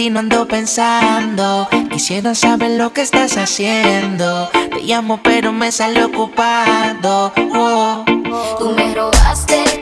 ti no ando pensando. Quisiera saber lo que estás haciendo. Te llamo, pero me sale ocupado. Oh. Tú me robaste.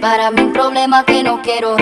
Para mí un problema que no quiero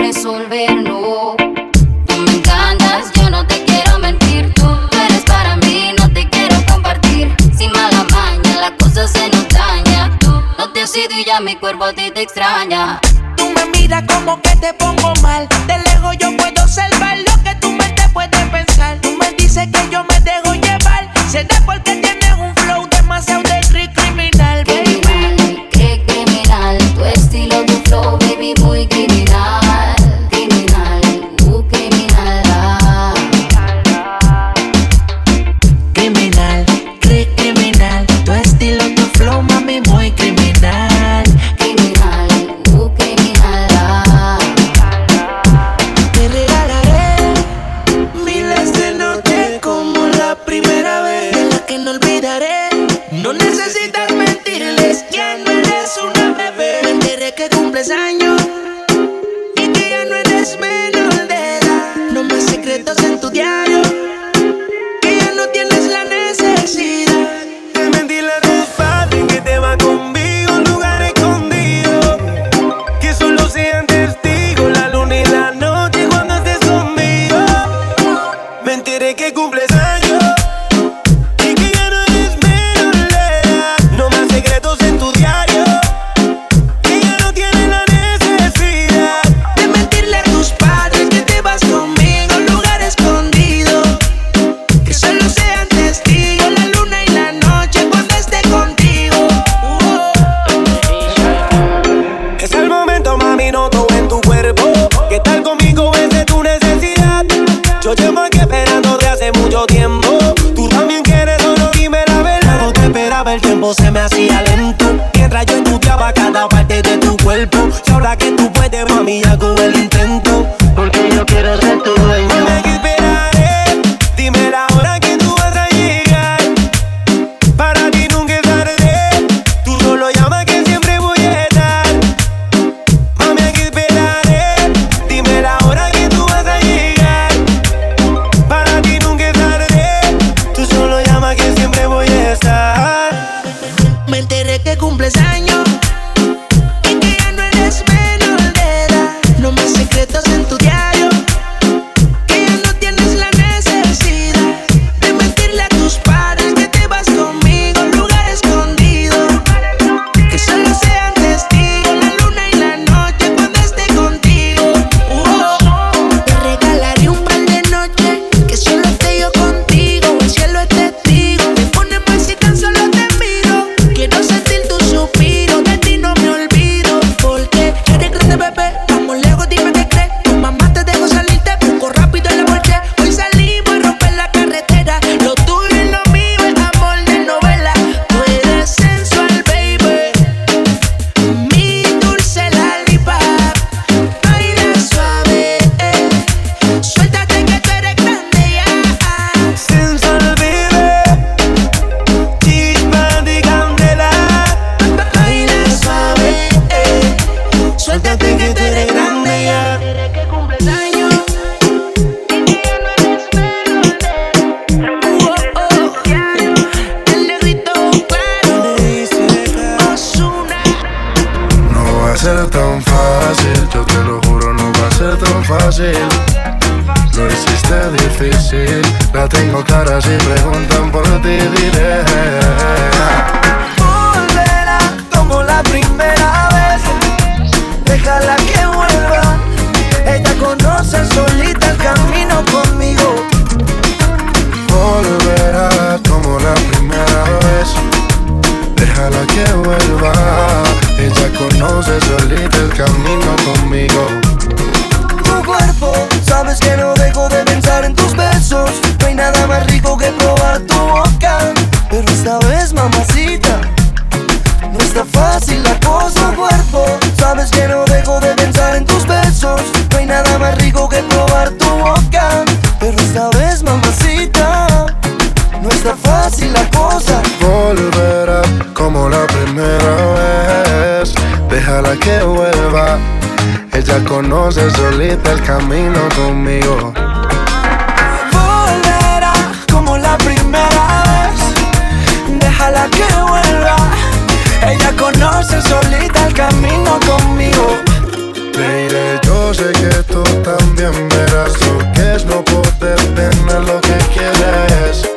conoce solita el camino conmigo. Volverá como la primera vez. Déjala que vuelva. Ella conoce solita el camino conmigo. Mire, yo sé que tú también verás lo que es no poder tener lo que quieres.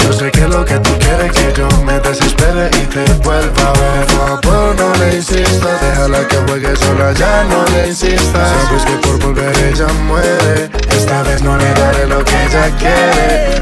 Yo sé que lo que tú quieres que yo me desespere y te vuelva a ver. Por favor, no le insistas, déjala que juegue sola, ya no daré lo que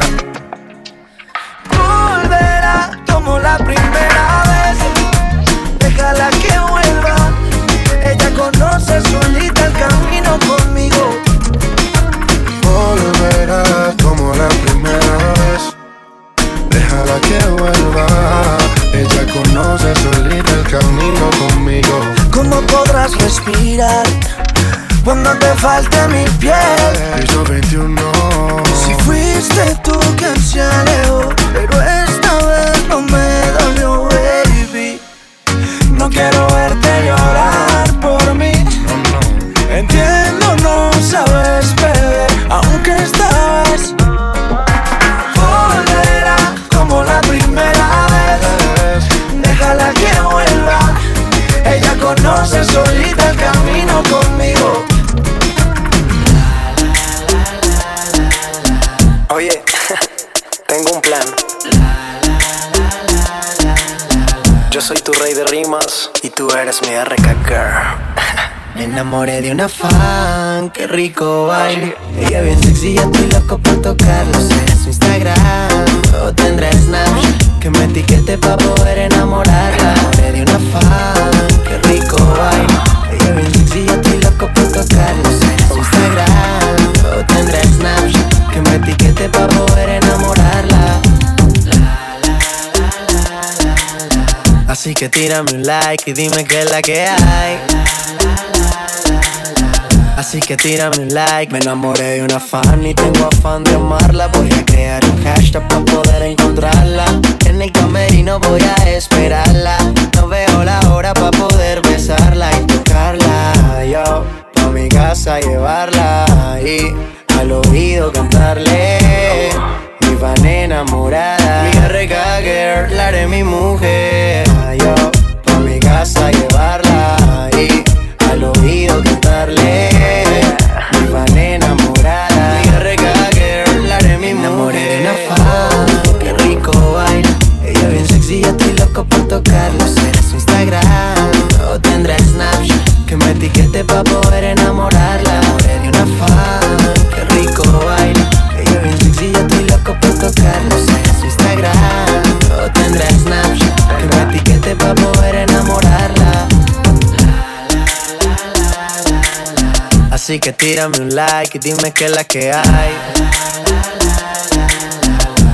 Yo soy tu rey de rimas y tú eres mi RK girl. Me enamoré de una fan, qué rico baile. Ella bien sexy, ya estoy loco por tocarlo. Será su Instagram o tendrá Snapchat. Que me etiquete pa' poder enamorarla. Me enamoré de una fan, qué rico baile. Ella bien sexy, ya estoy loco por tocarlo. Será su Instagram o tendrá Snapchat. Que me etiquete pa' poder enamorarla. Así que tírame un like y dime qué es la que hay. Así que tírame un like, me enamoré de una fan y tengo afán de amarla. Voy a crear un hashtag para poder encontrarla. En el camerino voy a esperarla. No veo la hora para poder besarla y tocarla. Yo, pa' mi casa llevarla y al oído cantarle. Fan enamorada, mi RK girl, la haré mi mujer. Yo, pa' mi casa llevarla y al oído cantarle. Mi fan enamorada, mi RK girl, la haré mi mujer. Enamoré de una fan, qué rico baila. Ella bien sexy, ya estoy loco por tocarlo. Será su Instagram o tendrá Snapchat. Que me etiquete pa' poder enamorarla. Así que tírame un like y dime qué es la que hay.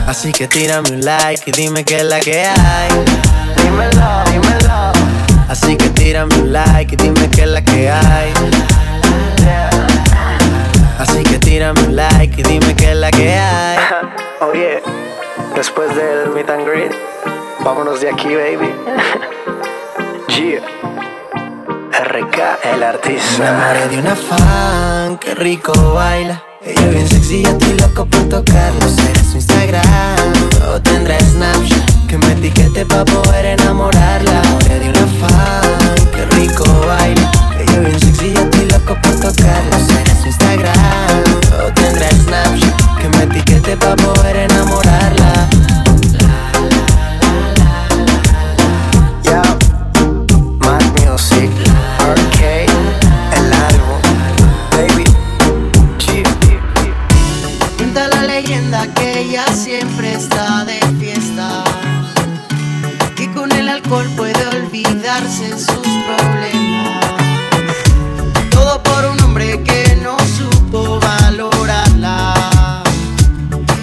Así que tírame un like y dime qué es la que hay. Dímelo, dímelo. Así que tírame un like y dime qué es la que hay. Así que tírame un like y dime qué es la que hay. Oye, después del meet and greet, vámonos de aquí, baby. Yeah. RK, el artista. Me enamoré de una fan, qué rico baila. Ella bien sexy, yo estoy loco por tocarlo. Será su Instagram o tendrá Snapchat. Que me etiquete pa' poder enamorarla. Le di una fan, qué rico baila. Ella bien sexy, yo estoy loco por tocarlo. Será su Instagram o tendrá Snapchat. Que me etiquete pa' poder enamorarla. Puede olvidarse sus problemas. Todo por un hombre que no supo valorarla.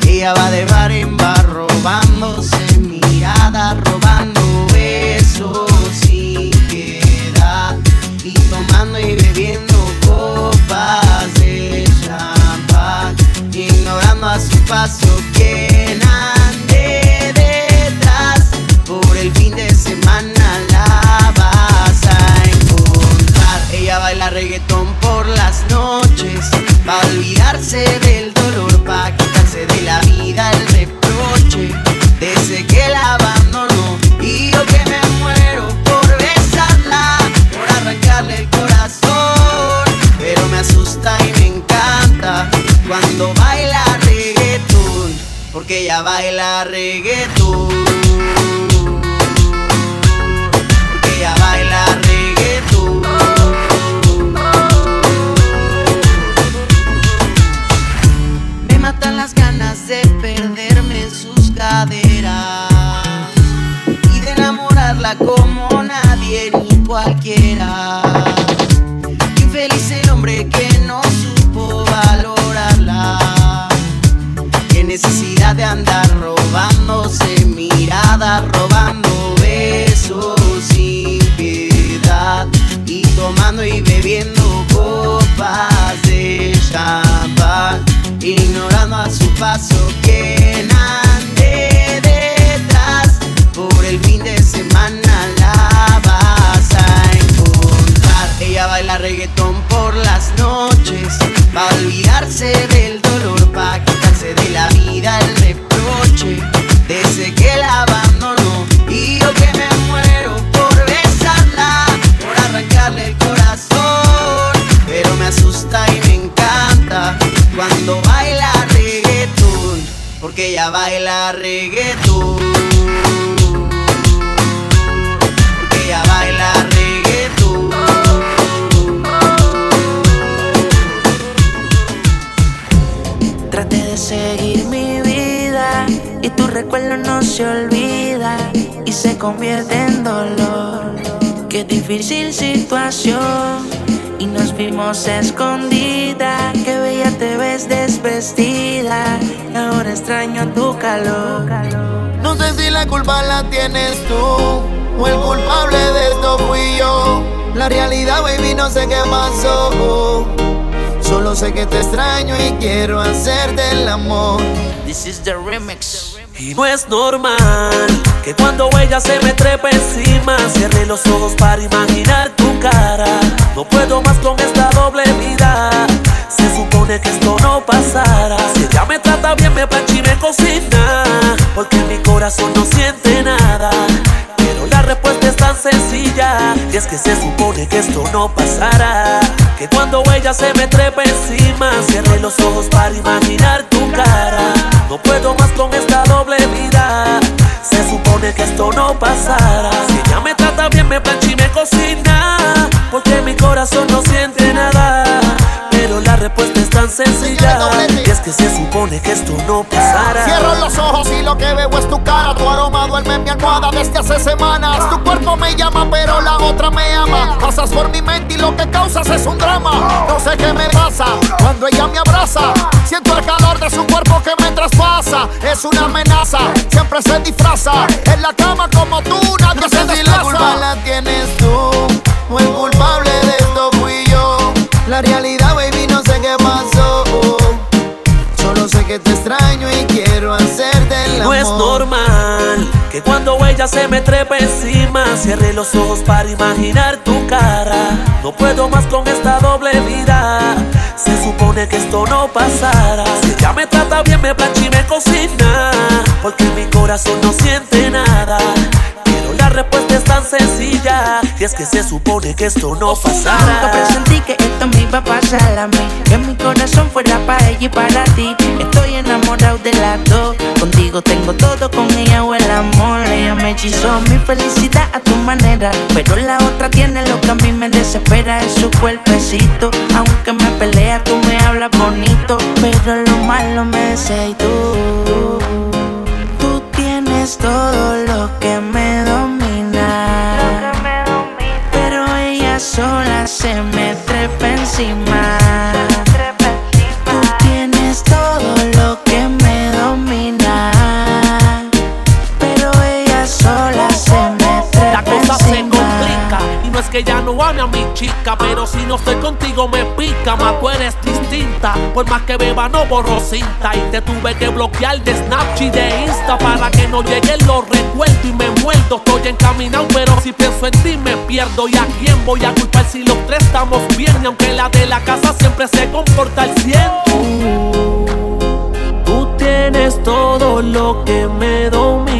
Ella va de bar en bar robándose miradas, robando besos sin piedad. Y tomando y bebiendo copas de champán. Ignorando a su paso quien reggaetón por las noches. Va a olvidarse del dolor, pa' quitarse de la vida el reproche. Desde que la abandonó. Y yo que me muero por besarla, por arrancarle el corazón. Pero me asusta y me encanta cuando baila reggaetón, porque ella baila reggaetón. Como nadie ni cualquiera. Infeliz el hombre que no supo valorarla. Qué necesidad de andar robándose miradas, robando besos sin piedad. Y tomando y bebiendo copas de champán. Ignorando a su paso quien ande reggaetón por las noches. Va a olvidarse del dolor, pa' quitarse de la vida el reproche. Desde que la abandonó. Y yo que me muero por besarla, por arrancarle el corazón. Pero me asusta y me encanta cuando baila reggaetón. Porque ella baila reggaetón. Seguir mi vida y tu recuerdo no se olvida y se convierte en dolor. Qué difícil situación y nos vimos escondida. Qué bella te ves desvestida ahora extraño tu calor. No sé si la culpa la tienes tú o el culpable de esto fui yo. La realidad, baby, no sé qué pasó. Solo sé que te extraño y quiero hacerte el amor. This is the remix. Y no es normal que cuando ella se me trepa encima Cierre los ojos para imaginar tu cara. No puedo más con esta doble vida. Se supone que esto no pasara. Si ella me trata bien me plancha y me cocina Porque mi corazón no siente nada. Pero la respuesta es tan sencilla Y es que se supone que esto no pasará Que cuando ella se me trepa encima Cierre los ojos para imaginar se supone que esto no pasará Cierro los ojos y lo que veo es tu cara. Tu aroma duerme en mi almohada desde hace semanas. Tu cuerpo me llama, pero la otra me ama. Pasas por mi mente y lo que causas es un drama. No sé qué me pasa cuando ella me abraza. Siento el calor de su cuerpo que me traspasa. Es una amenaza, siempre se disfraza. En la cama como tú, Que cuando ella se me trepa encima, cierre los ojos para imaginar tu cara. No puedo más con esta doble vida. Se supone que esto no pasará. Si ella me trata bien, me plancha y me cocina. Porque mi corazón no siente nada respuesta es tan sencilla. Y es que se supone que esto no pasará. Nunca presentí que esto me iba a pasar a mí. Que mi corazón fuera para ella y para ti. Estoy enamorado de las dos. Contigo tengo todo, con ella o el amor. Ella me hechizó mi felicidad a tu manera. Pero la otra tiene lo que a mí me desespera. Es su cuerpecito. Aunque me pelea, tú me hablas bonito. Pero lo malo me sé y tú. Tú tienes todo lo que me se me trepa encima. que ya no ame a mi chica. Pero si no estoy contigo me pica, más tú eres distinta. Por más que beba no borro cinta. Y te tuve que bloquear de Snapchat y de Insta para que no lleguen los recuerdos y me muerto. Estoy encaminado, pero si pienso en ti me pierdo. ¿Y a quién voy a culpar si los tres estamos bien? Y aunque la de la casa siempre se comporta al ciento. Tú, tienes todo lo que me domina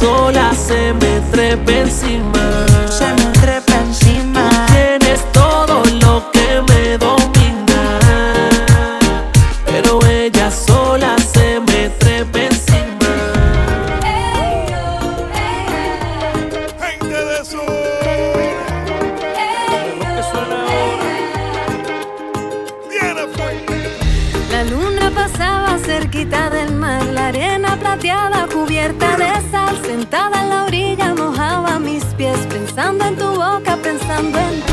sola se me trepa encima. senden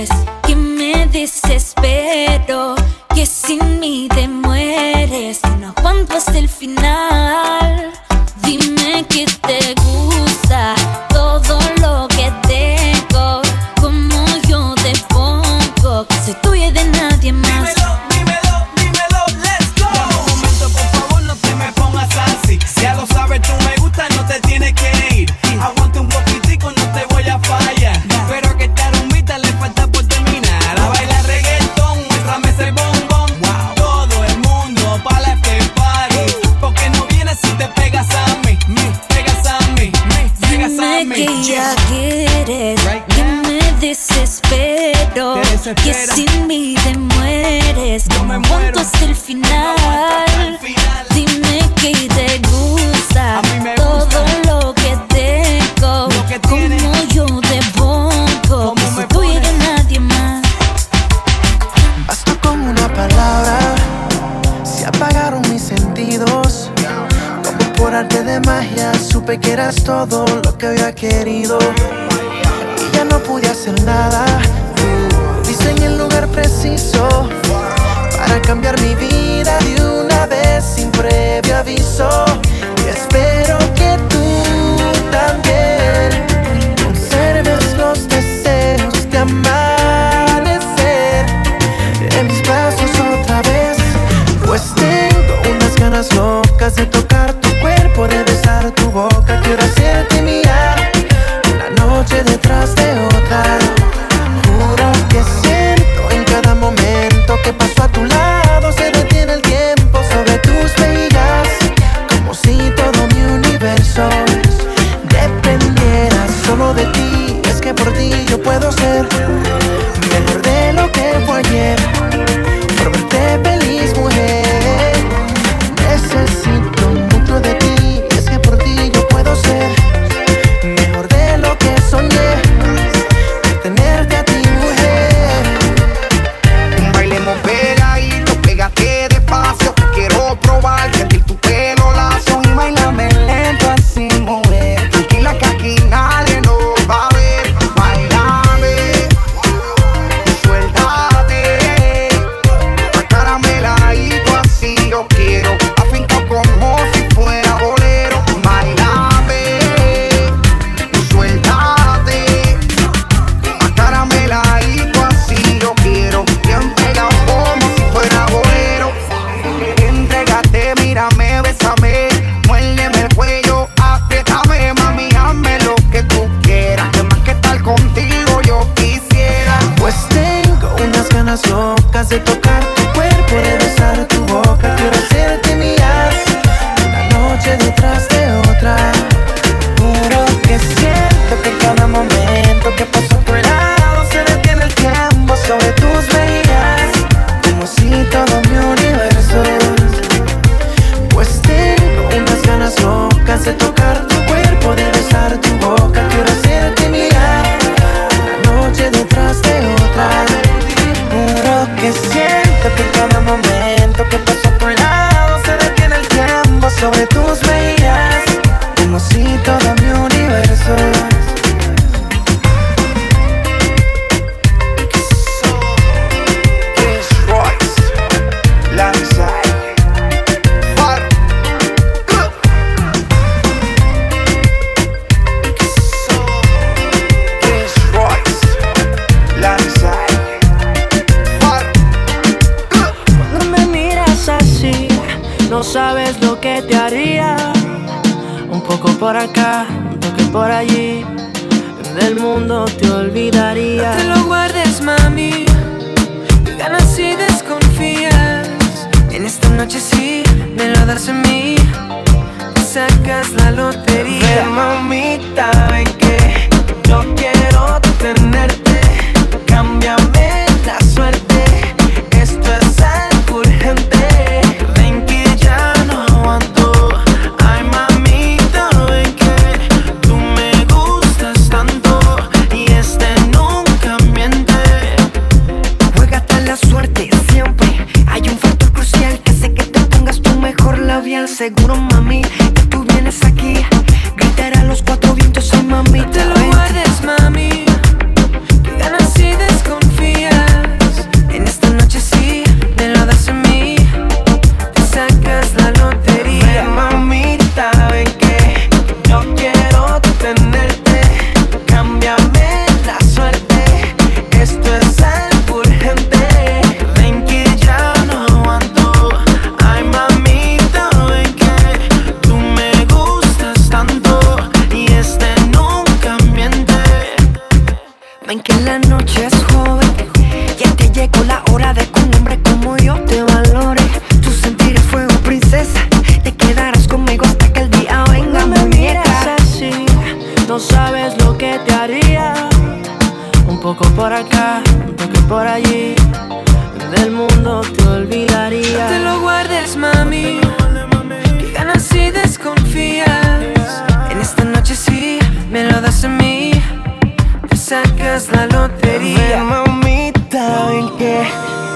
quieres.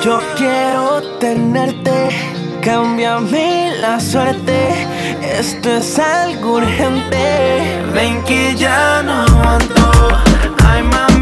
Yo quiero tenerte, cámbiame la suerte. Esto es algo urgente. Ven que ya no aguanto. Ay, mamá.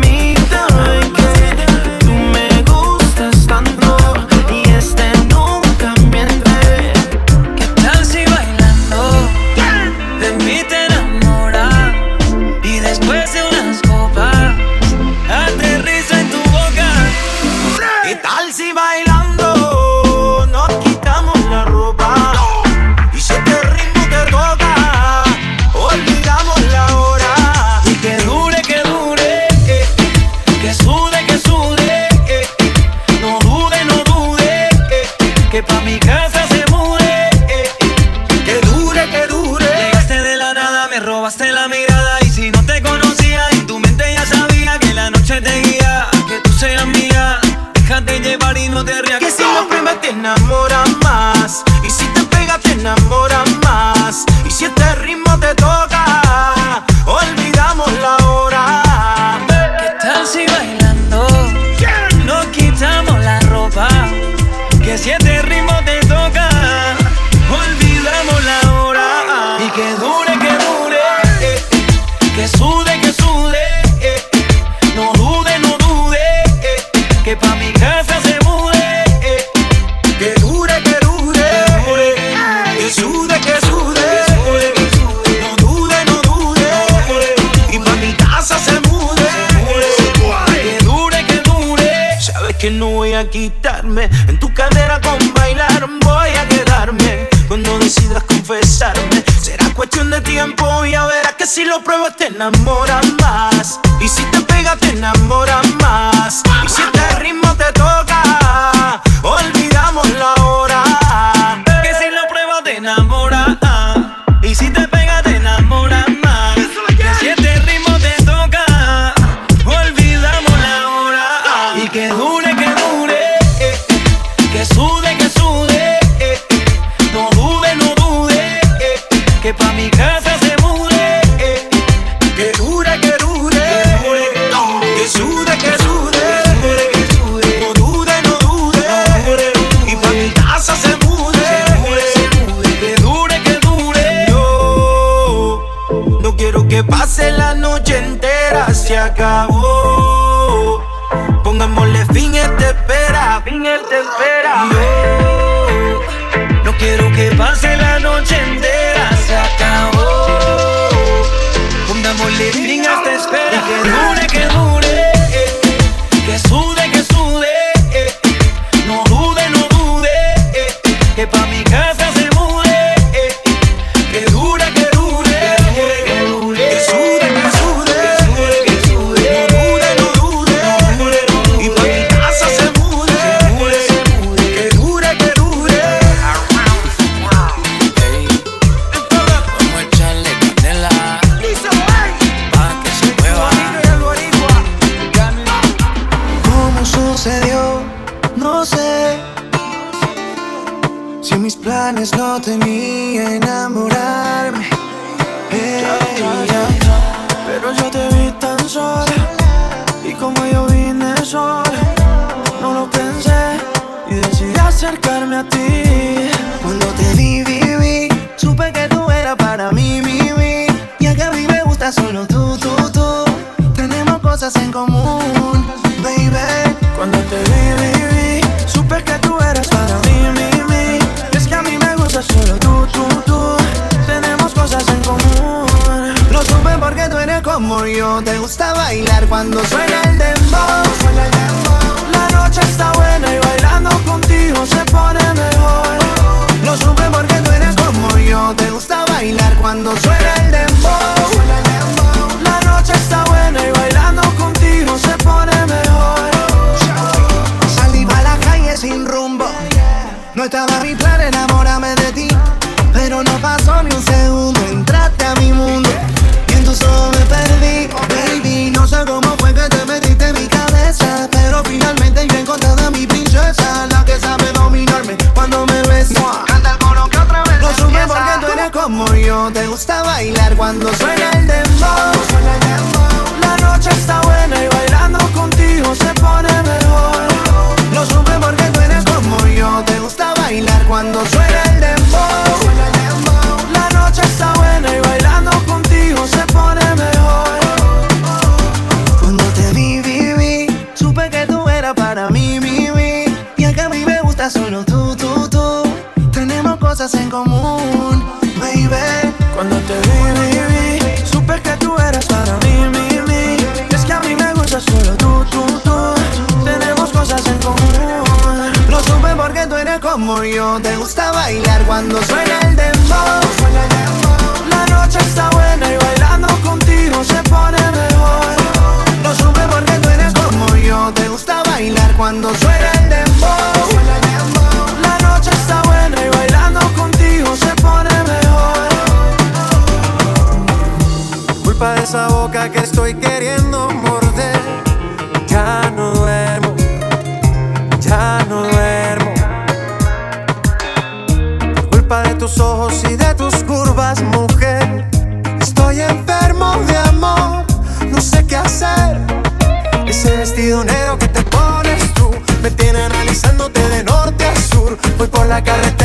Estoy enfermo de amor, no sé qué hacer. Ese vestido negro que te pones tú me tiene analizándote de norte a sur. Voy por la carretera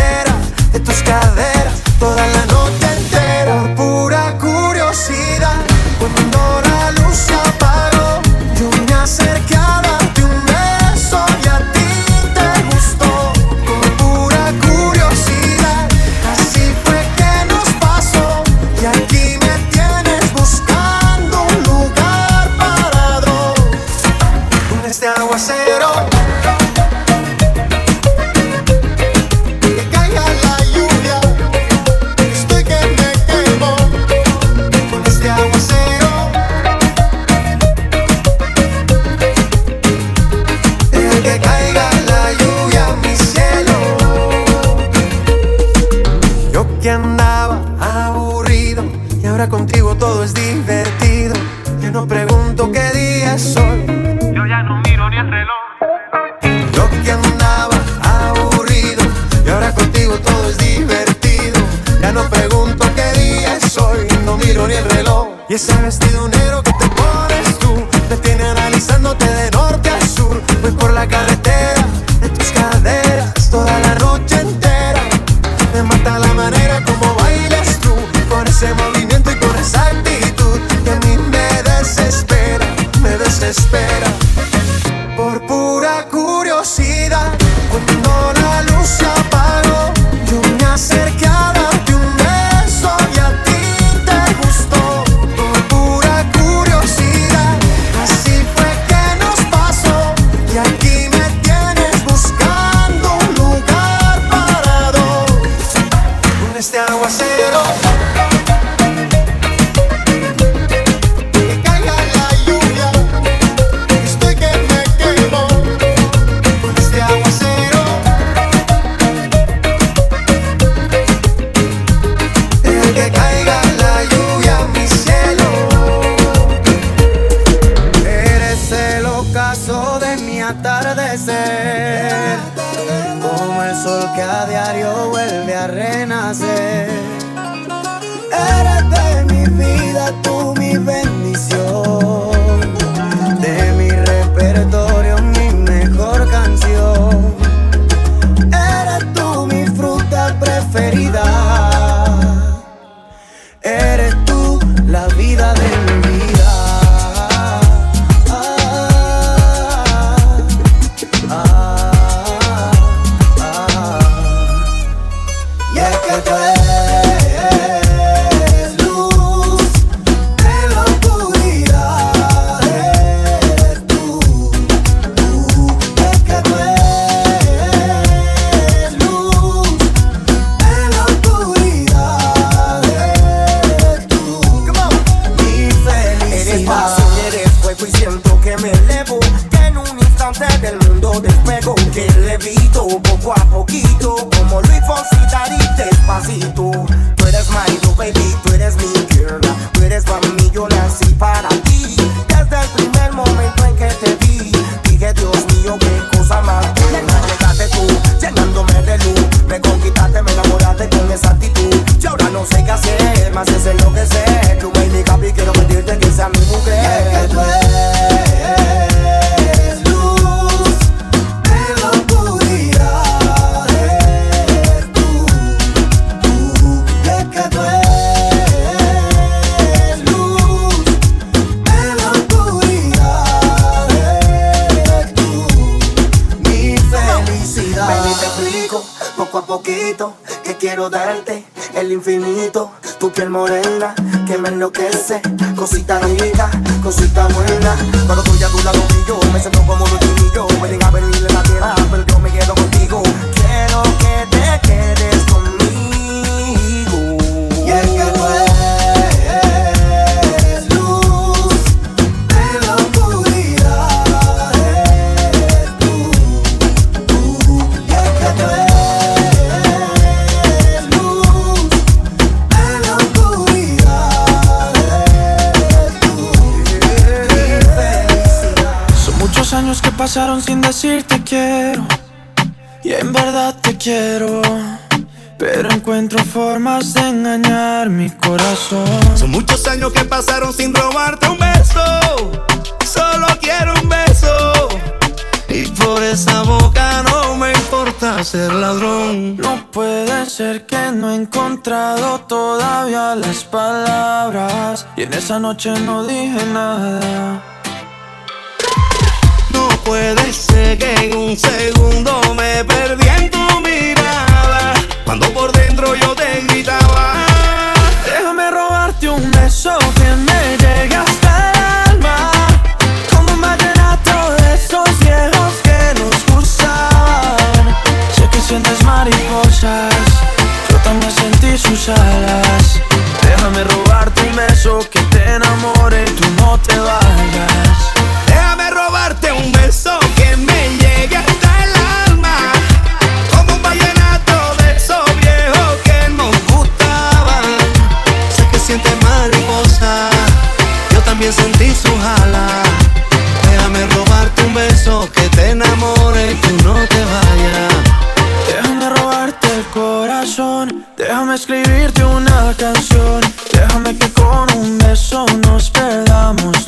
Esa noche no dije nada. No puede ser que en un segundo me perdí. tú no te vayas. Déjame robarte el corazón, déjame escribirte una canción, déjame que con un beso nos perdamos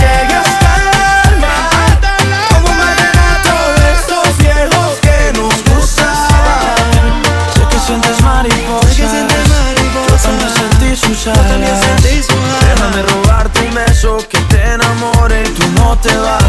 te va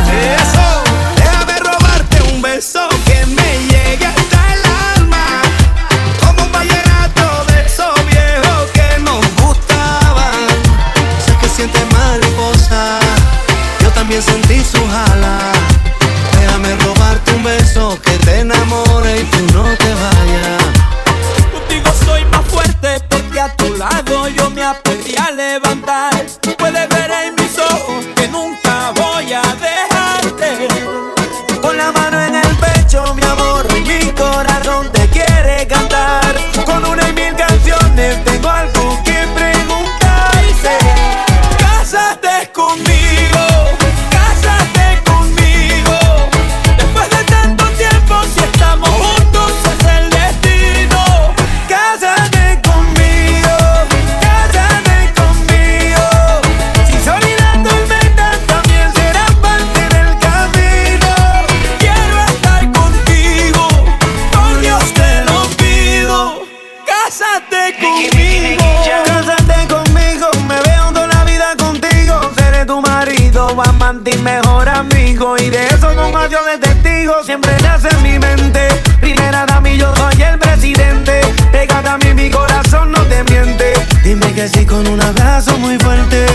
ti mejor amigo. Y de eso con adiós de testigo. Siempre nace en mi mente. Primera dama yo soy el presidente. Pegada a mí mi corazón no te miente. Dime que sí con un abrazo muy fuerte.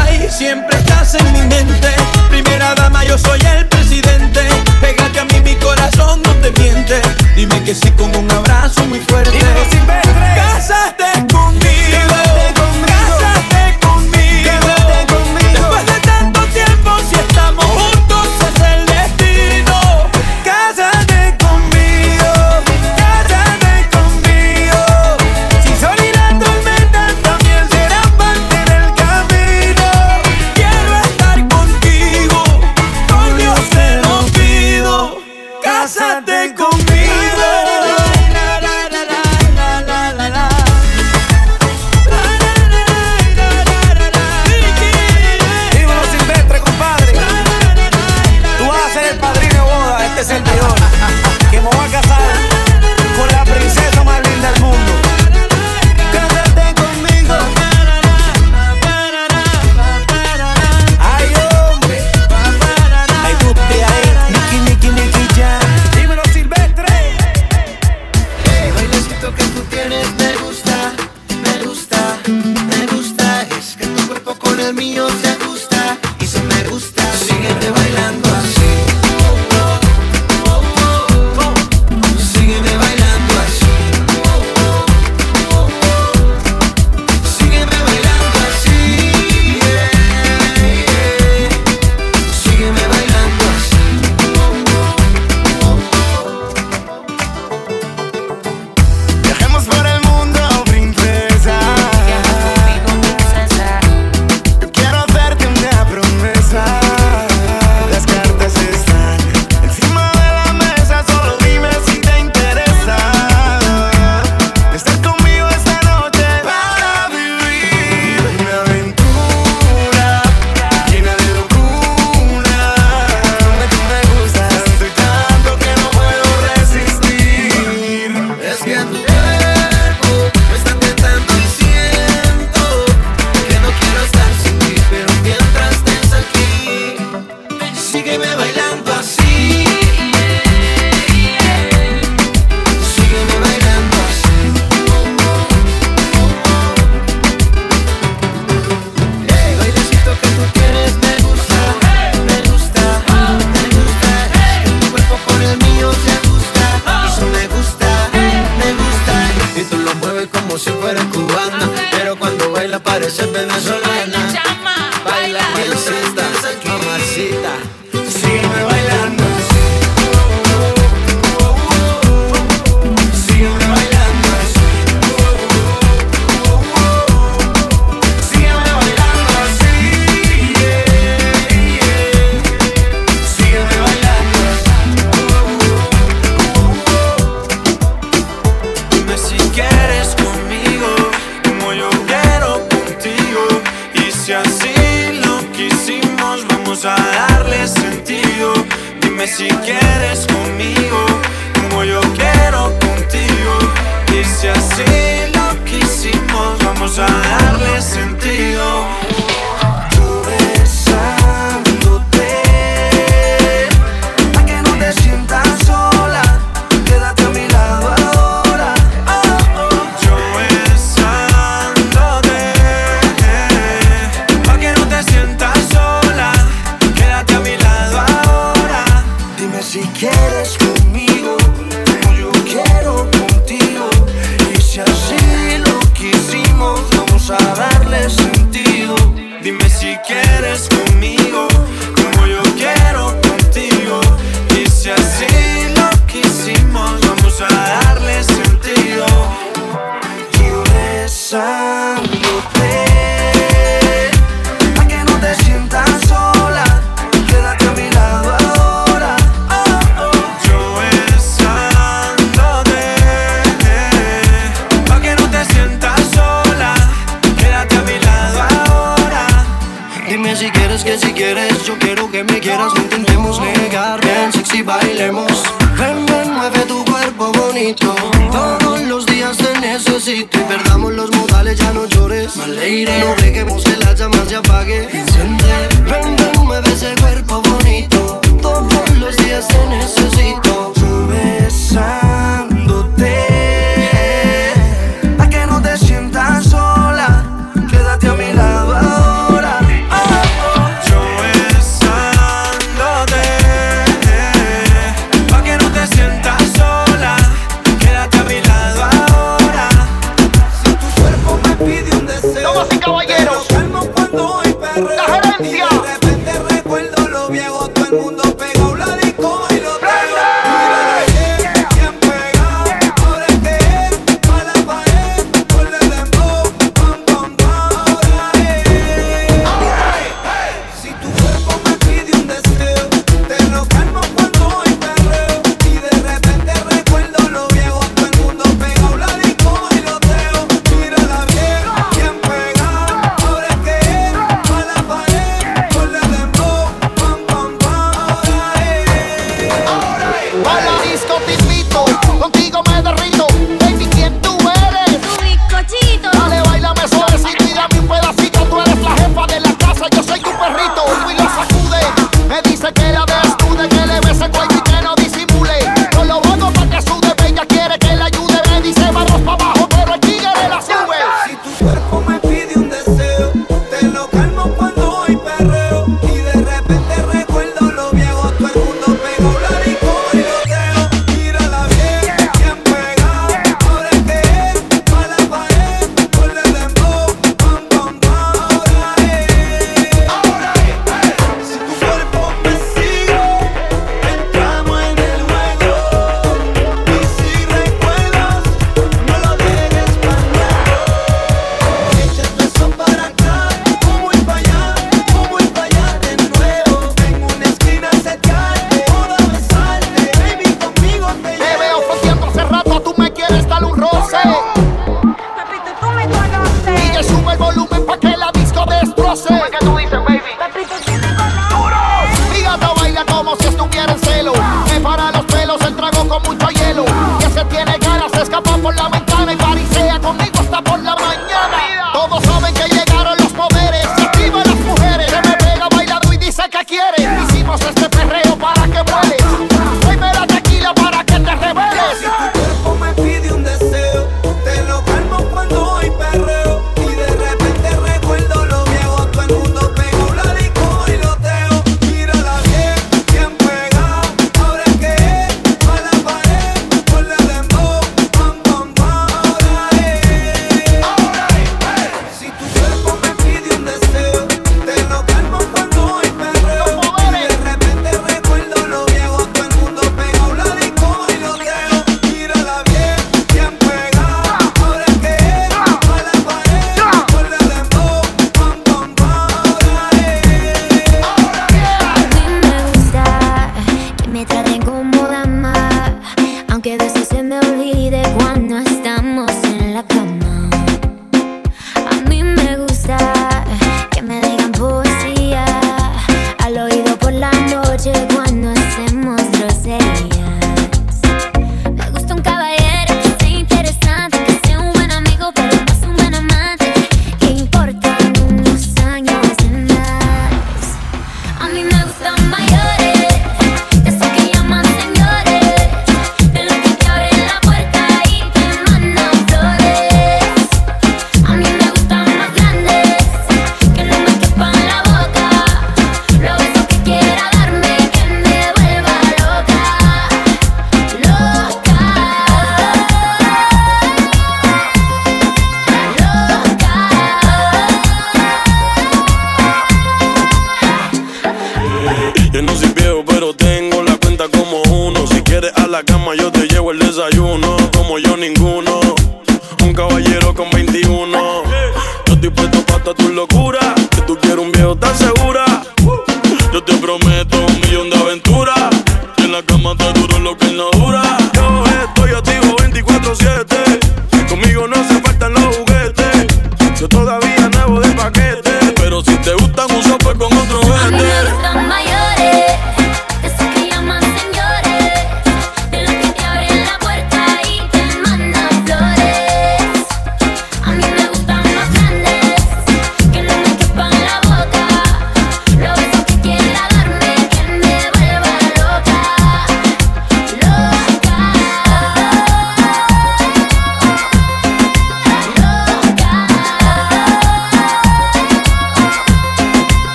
Ay, siempre estás en mi mente. Primera dama yo soy el presidente. Pégate a mí mi corazón no te miente. Dime que sí con un abrazo muy fuerte. Dime, Casate si quieres conmigo, como yo quiero contigo. Y si así lo quisimos, vamos a darle sentido.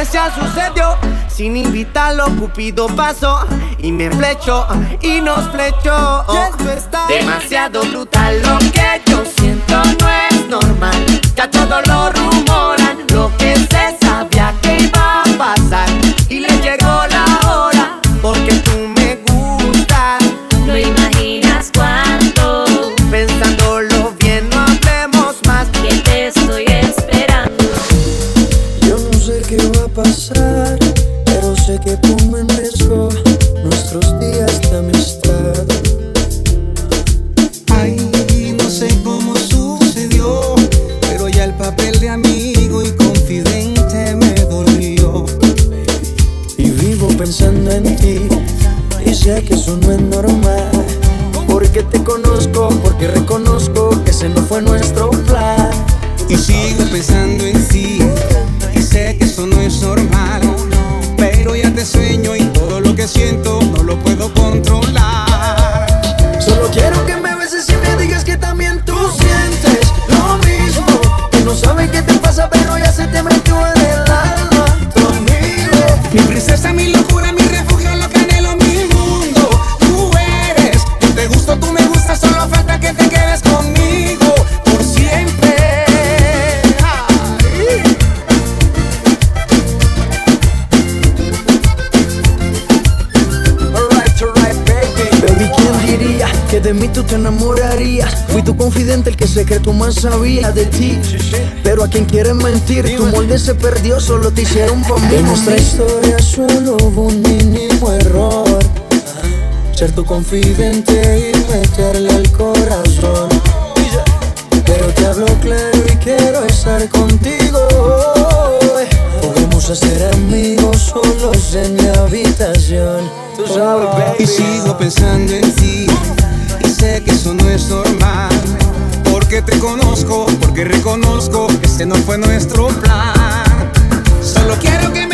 especial sucedió. Sin invitarlo, Cupido pasó y me flechó y nos flechó. Esto está demasiado brutal. Lo que yo siento no es normal. Ya todo lo tu molde se perdió, solo te hicieron por. En nuestra historia solo hubo un mínimo error. Ser tu confidente y meterle al corazón. Pero te hablo claro y quiero estar contigo. Podemos hacer amigos solos en mi habitación. Y sigo pensando en ti. Y sé que eso no es normal que te conozco, porque reconozco, este no fue nuestro plan. Solo quiero que me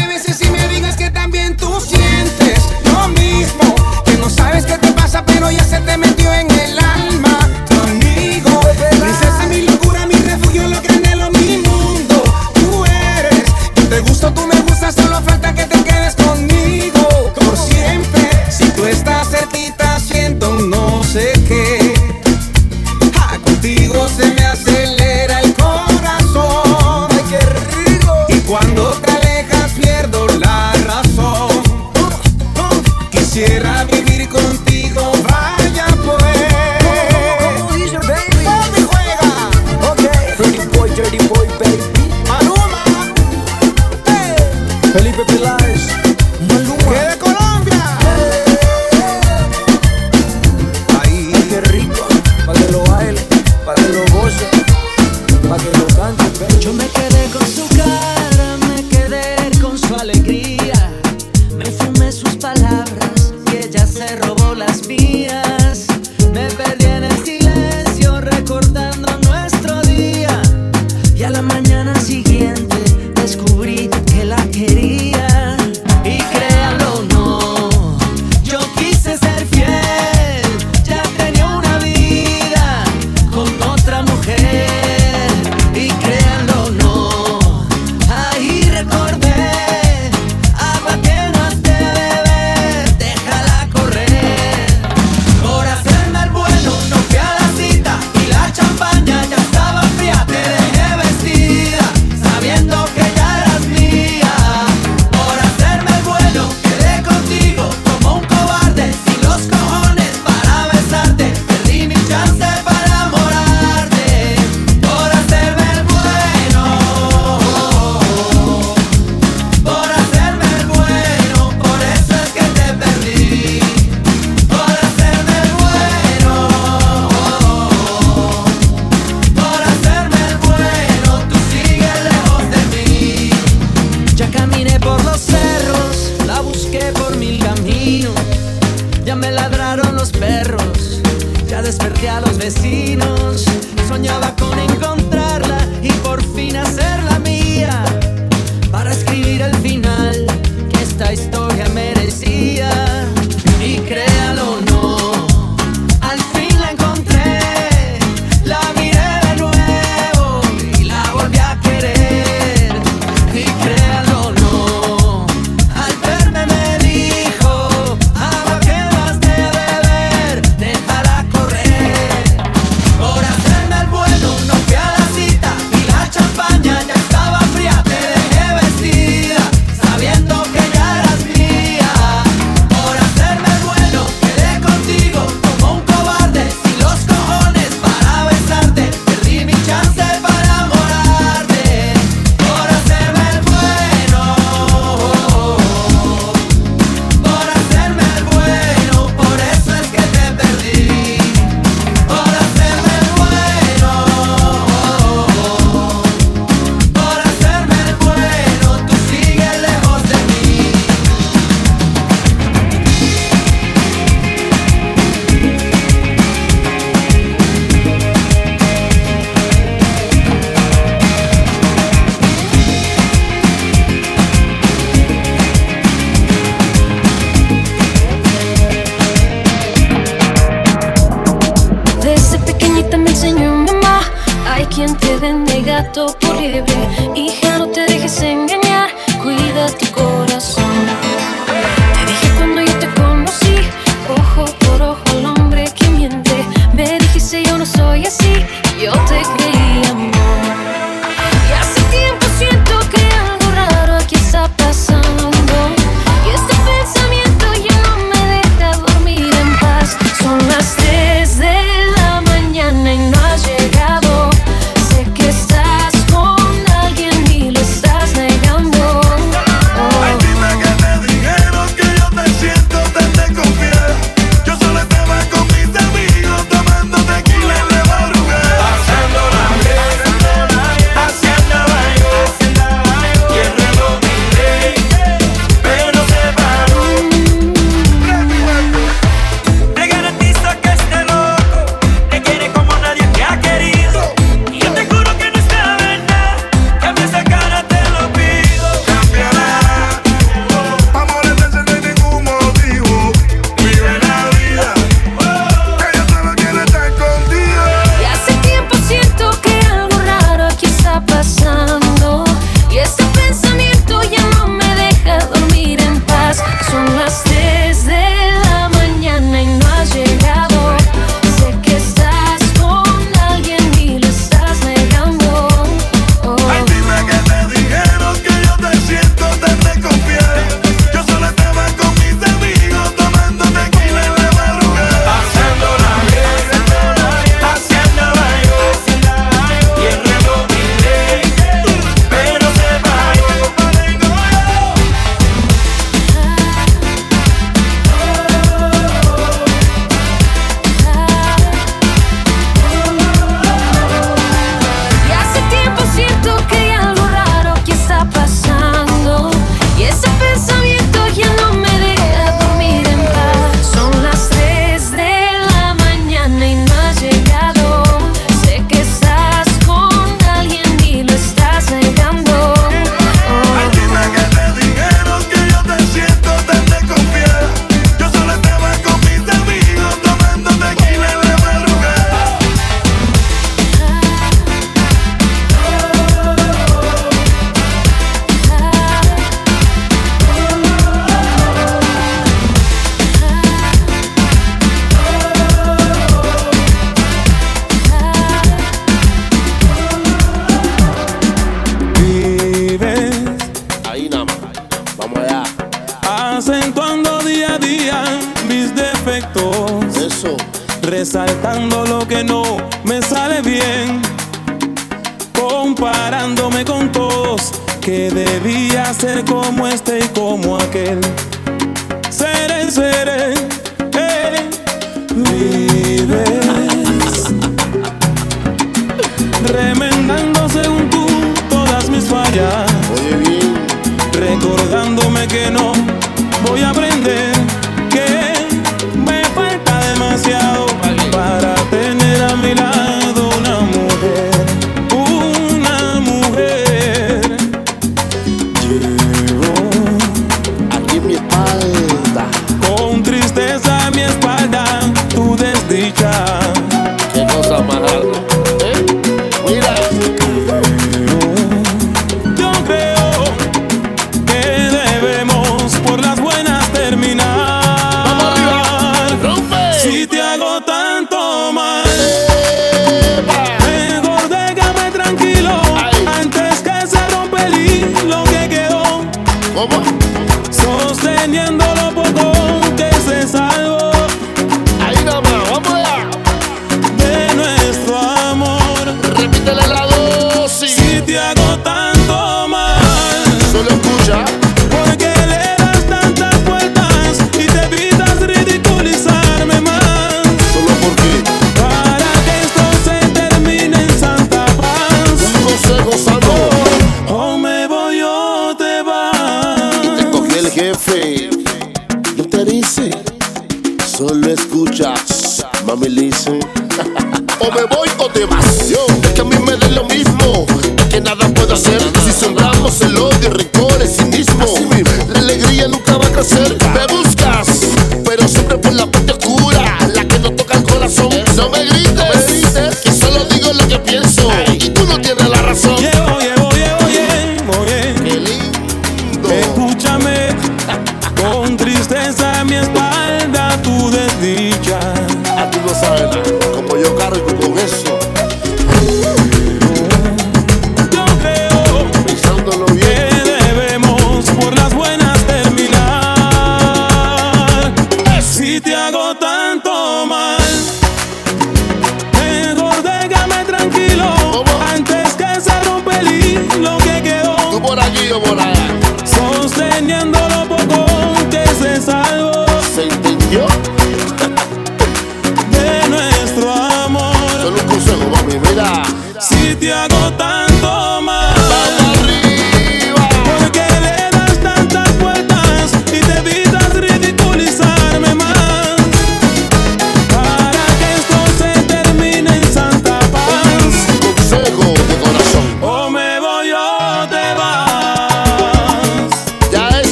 te hago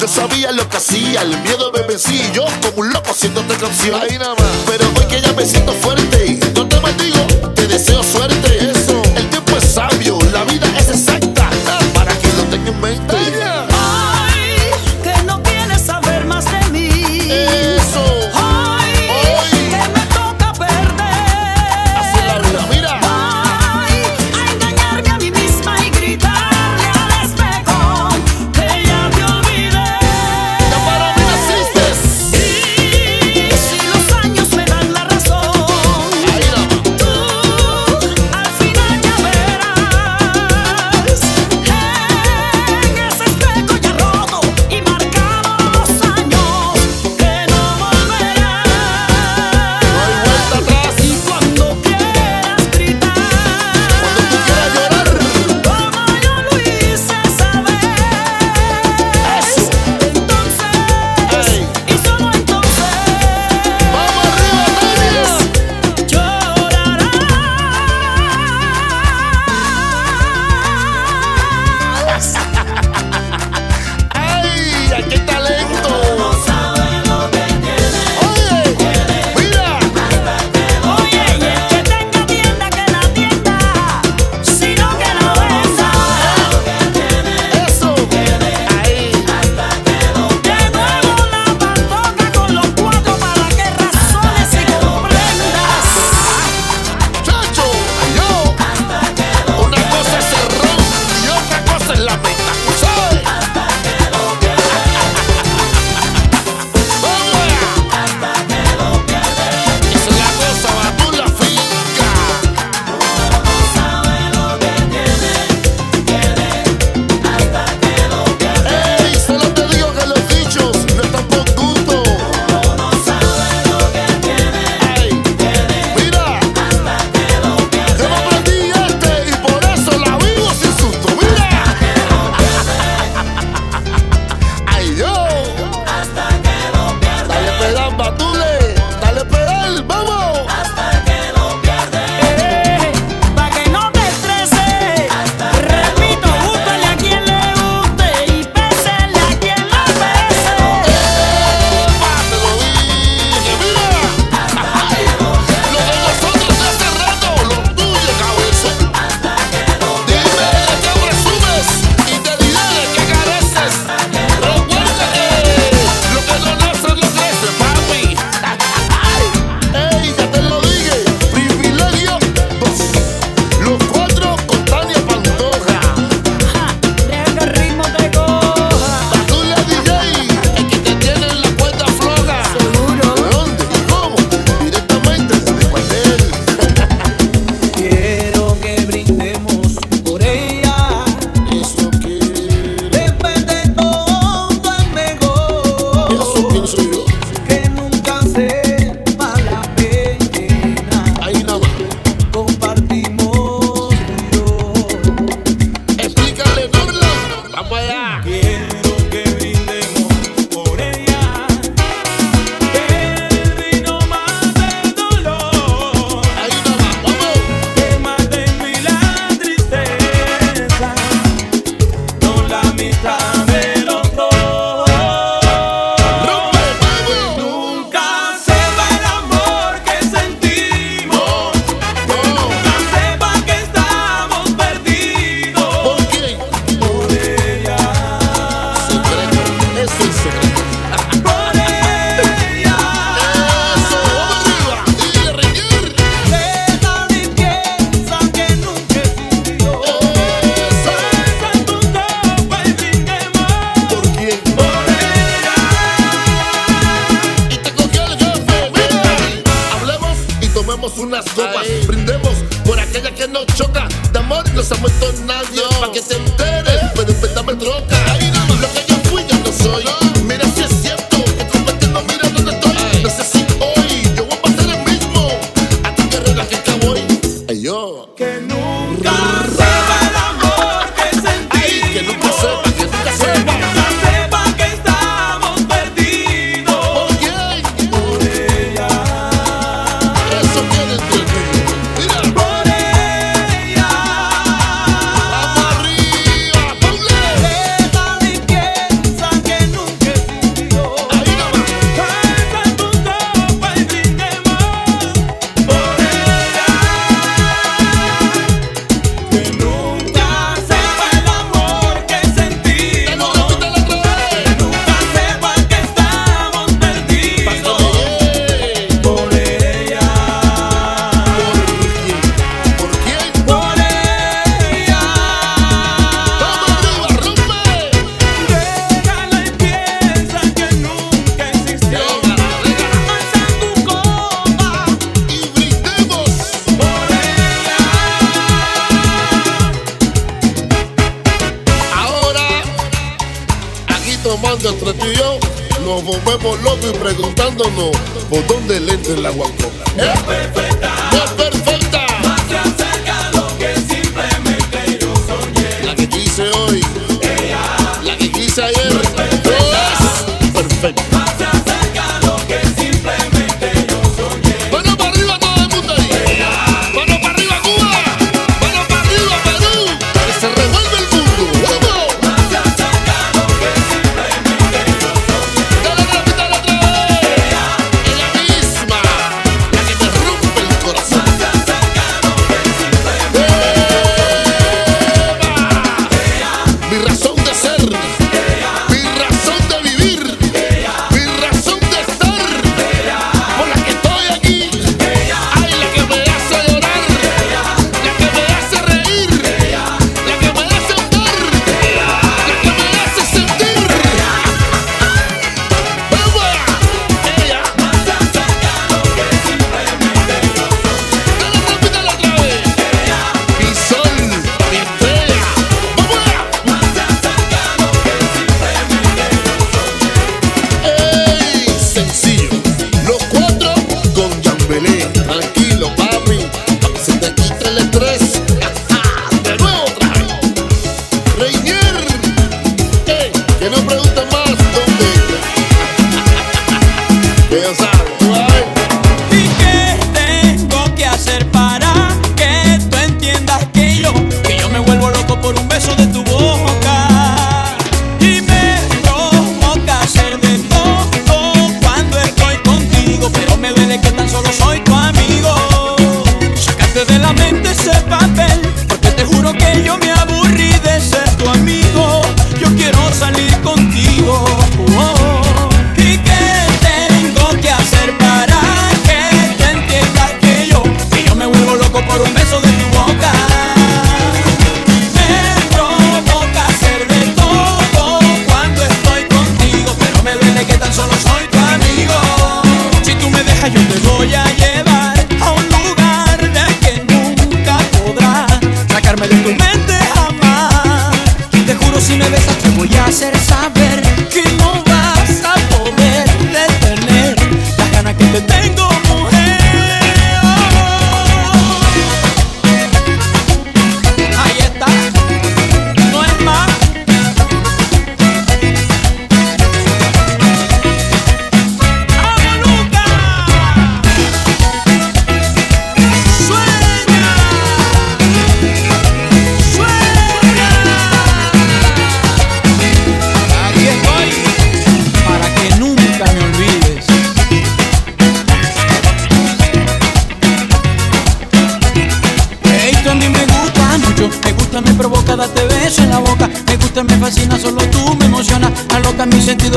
Yo sabía lo que hacía, el miedo me vencí y yo como un loco haciéndote canción. Ahí nada más. Pero hoy que ya me siento fuerte, yo te maldigo, te deseo suerte. Eso. El tiempo es sabio. nos volvemos locos y preguntándonos por dónde le entra el agua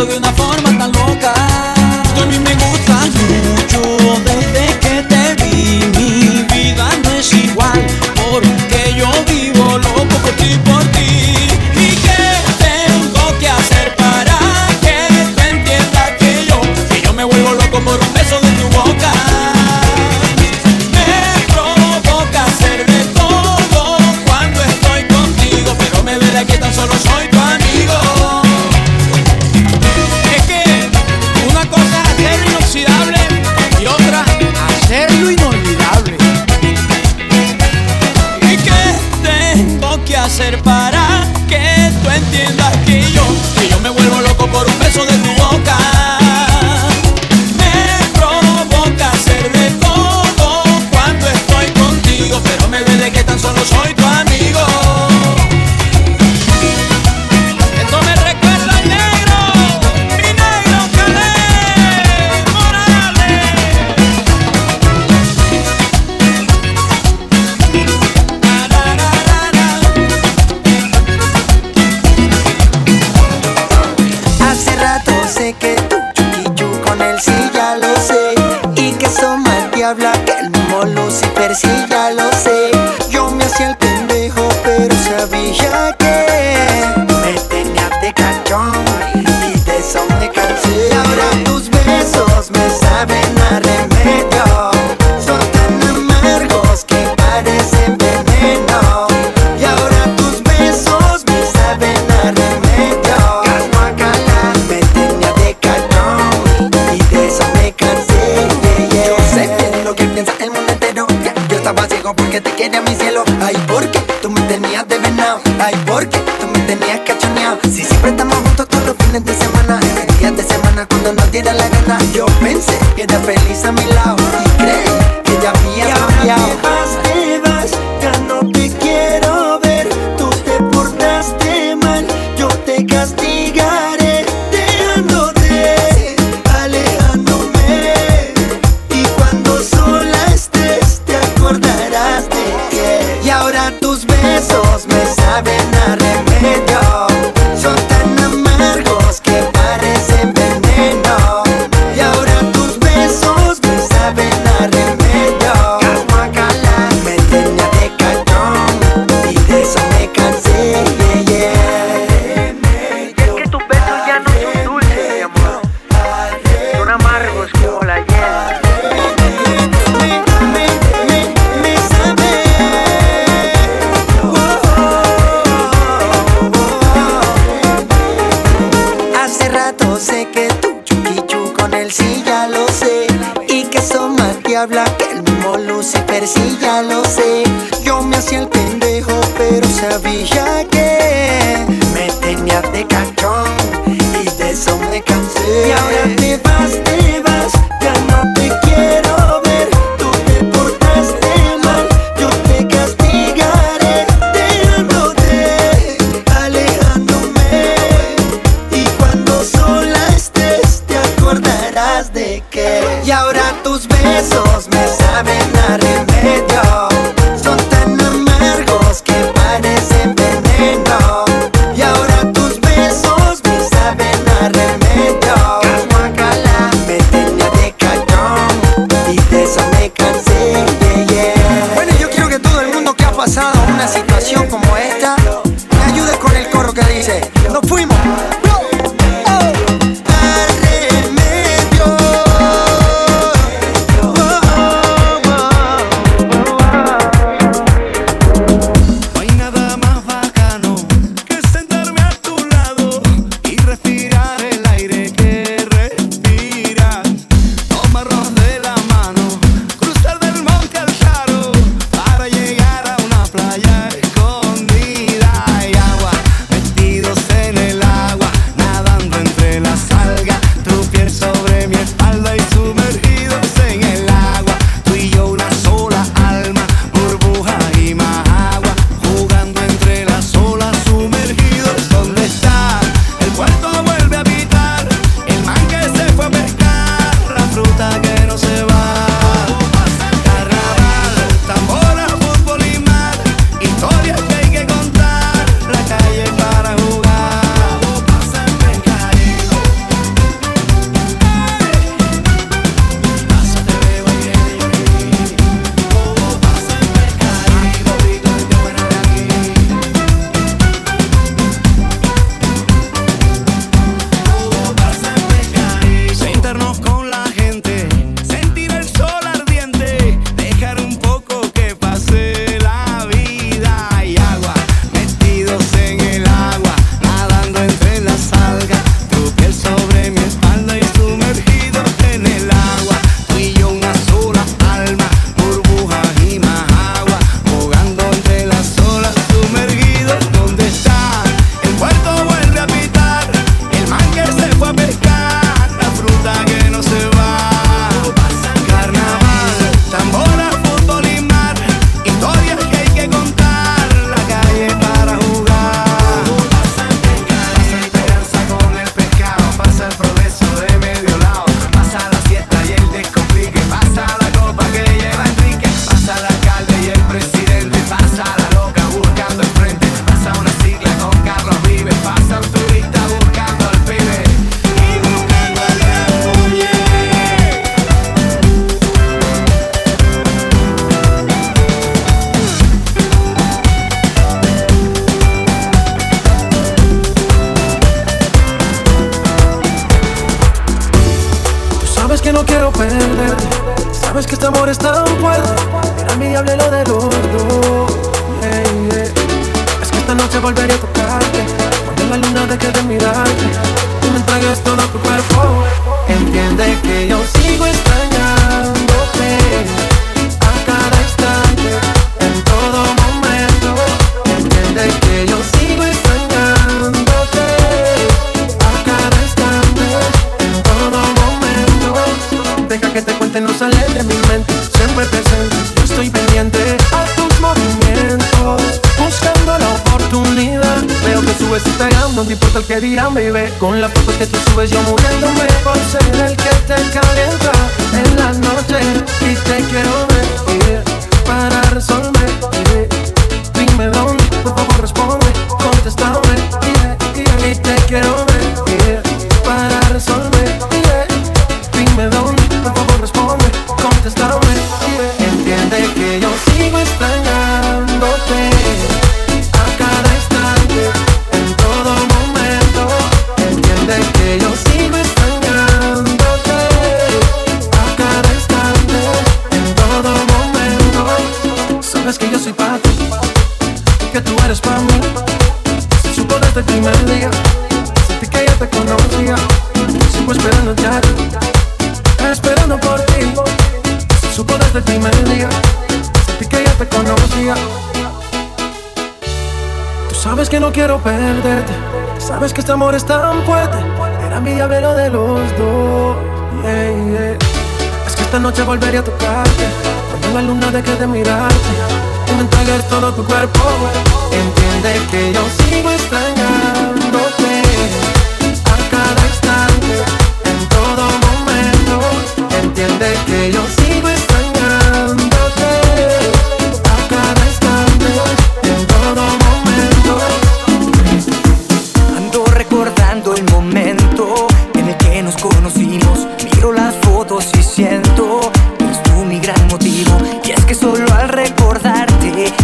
de una forma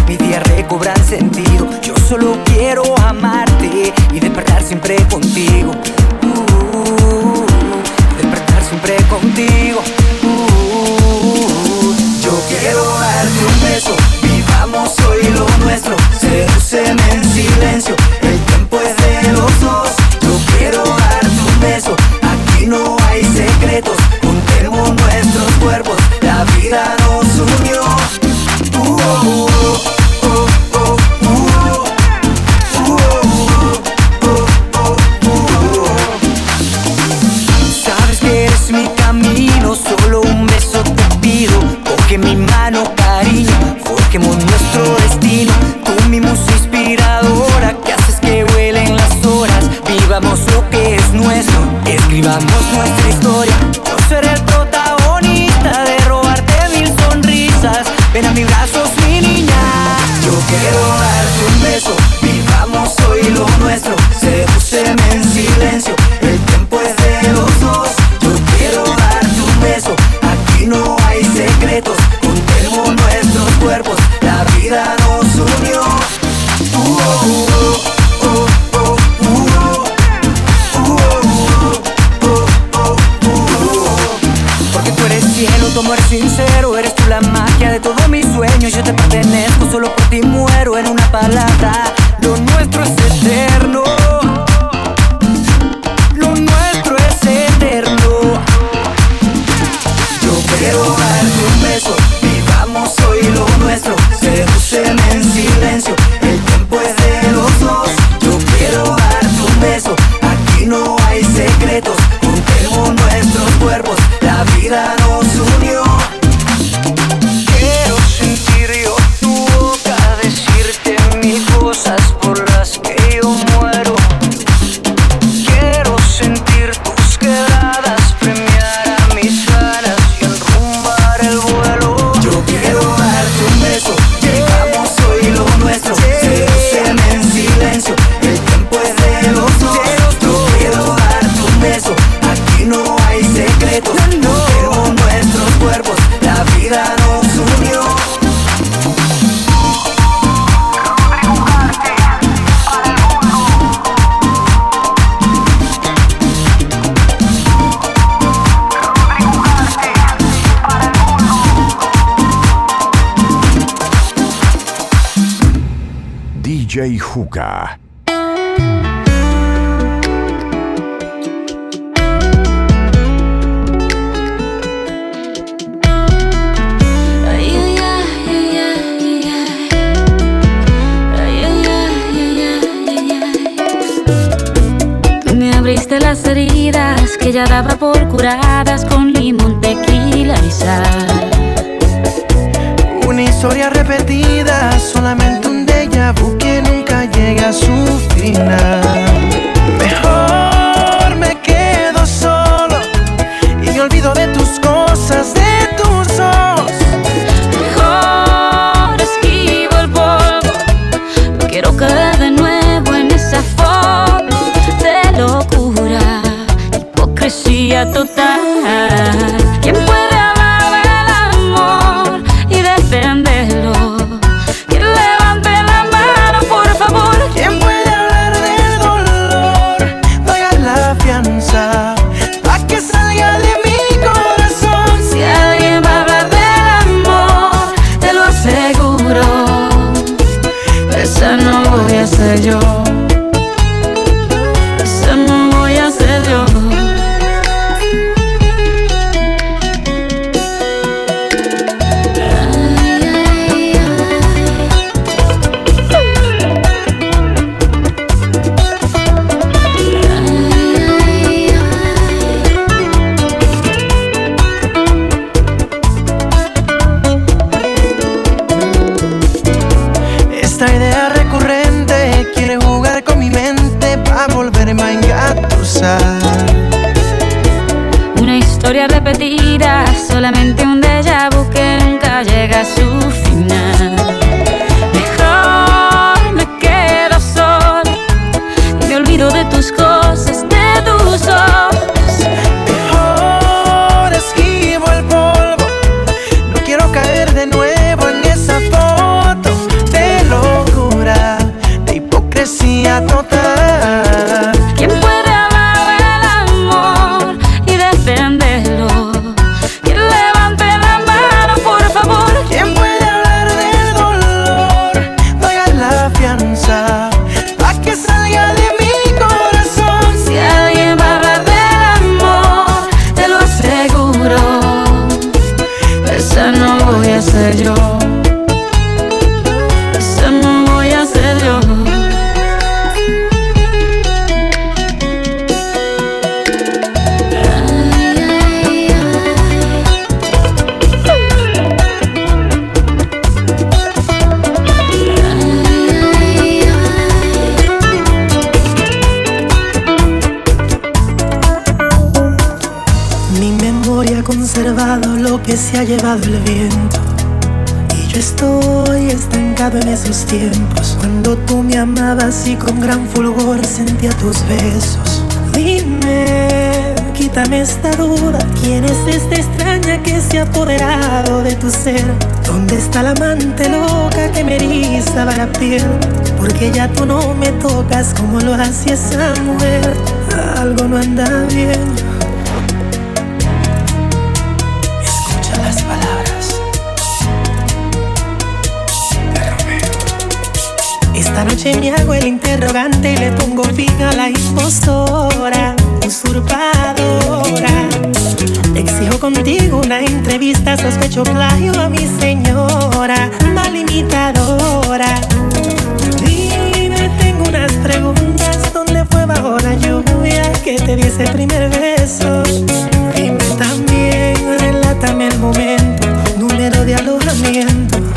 mis días recobran sentido. Yo solo quiero amarte y despertar siempre contigo. Música abriste las heridas que ya daba por curadas con limón, tequila y sal. Una historia repetida, solamente un déjà vu que nunca llega a su final. Gran fulgor sentía tus besos. Dime, quítame esta duda. ¿Quién es esta extraña que se ha apoderado de tu ser? ¿Dónde está la amante loca que me erizaba la piel? Porque ya tú no me tocas como lo hacía esa mujer. Algo no anda bien. Noche me hago el interrogante y le pongo fin a la impostora, usurpadora. Exijo contigo una entrevista, sospecho plagio a mi señora, mal imitadora. Dime, tengo unas preguntas, ¿dónde fue bajo la lluvia que te di ese primer beso? Dime también, relátame el momento, número de alojamiento,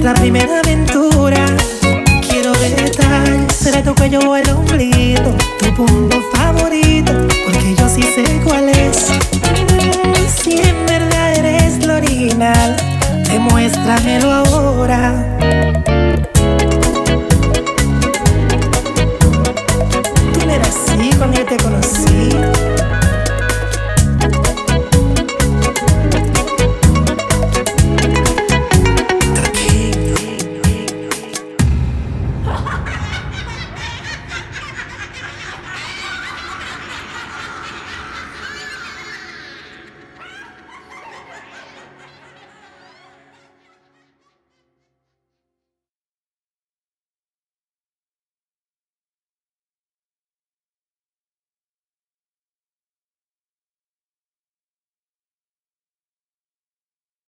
nuestra primera aventura. Quiero detalles, será tu cuello o el ombligo, tu punto favorito, porque yo sí sé cuál es. Si en verdad eres lo original, demuéstramelo ahora. Tú eras así cuando yo te conocí.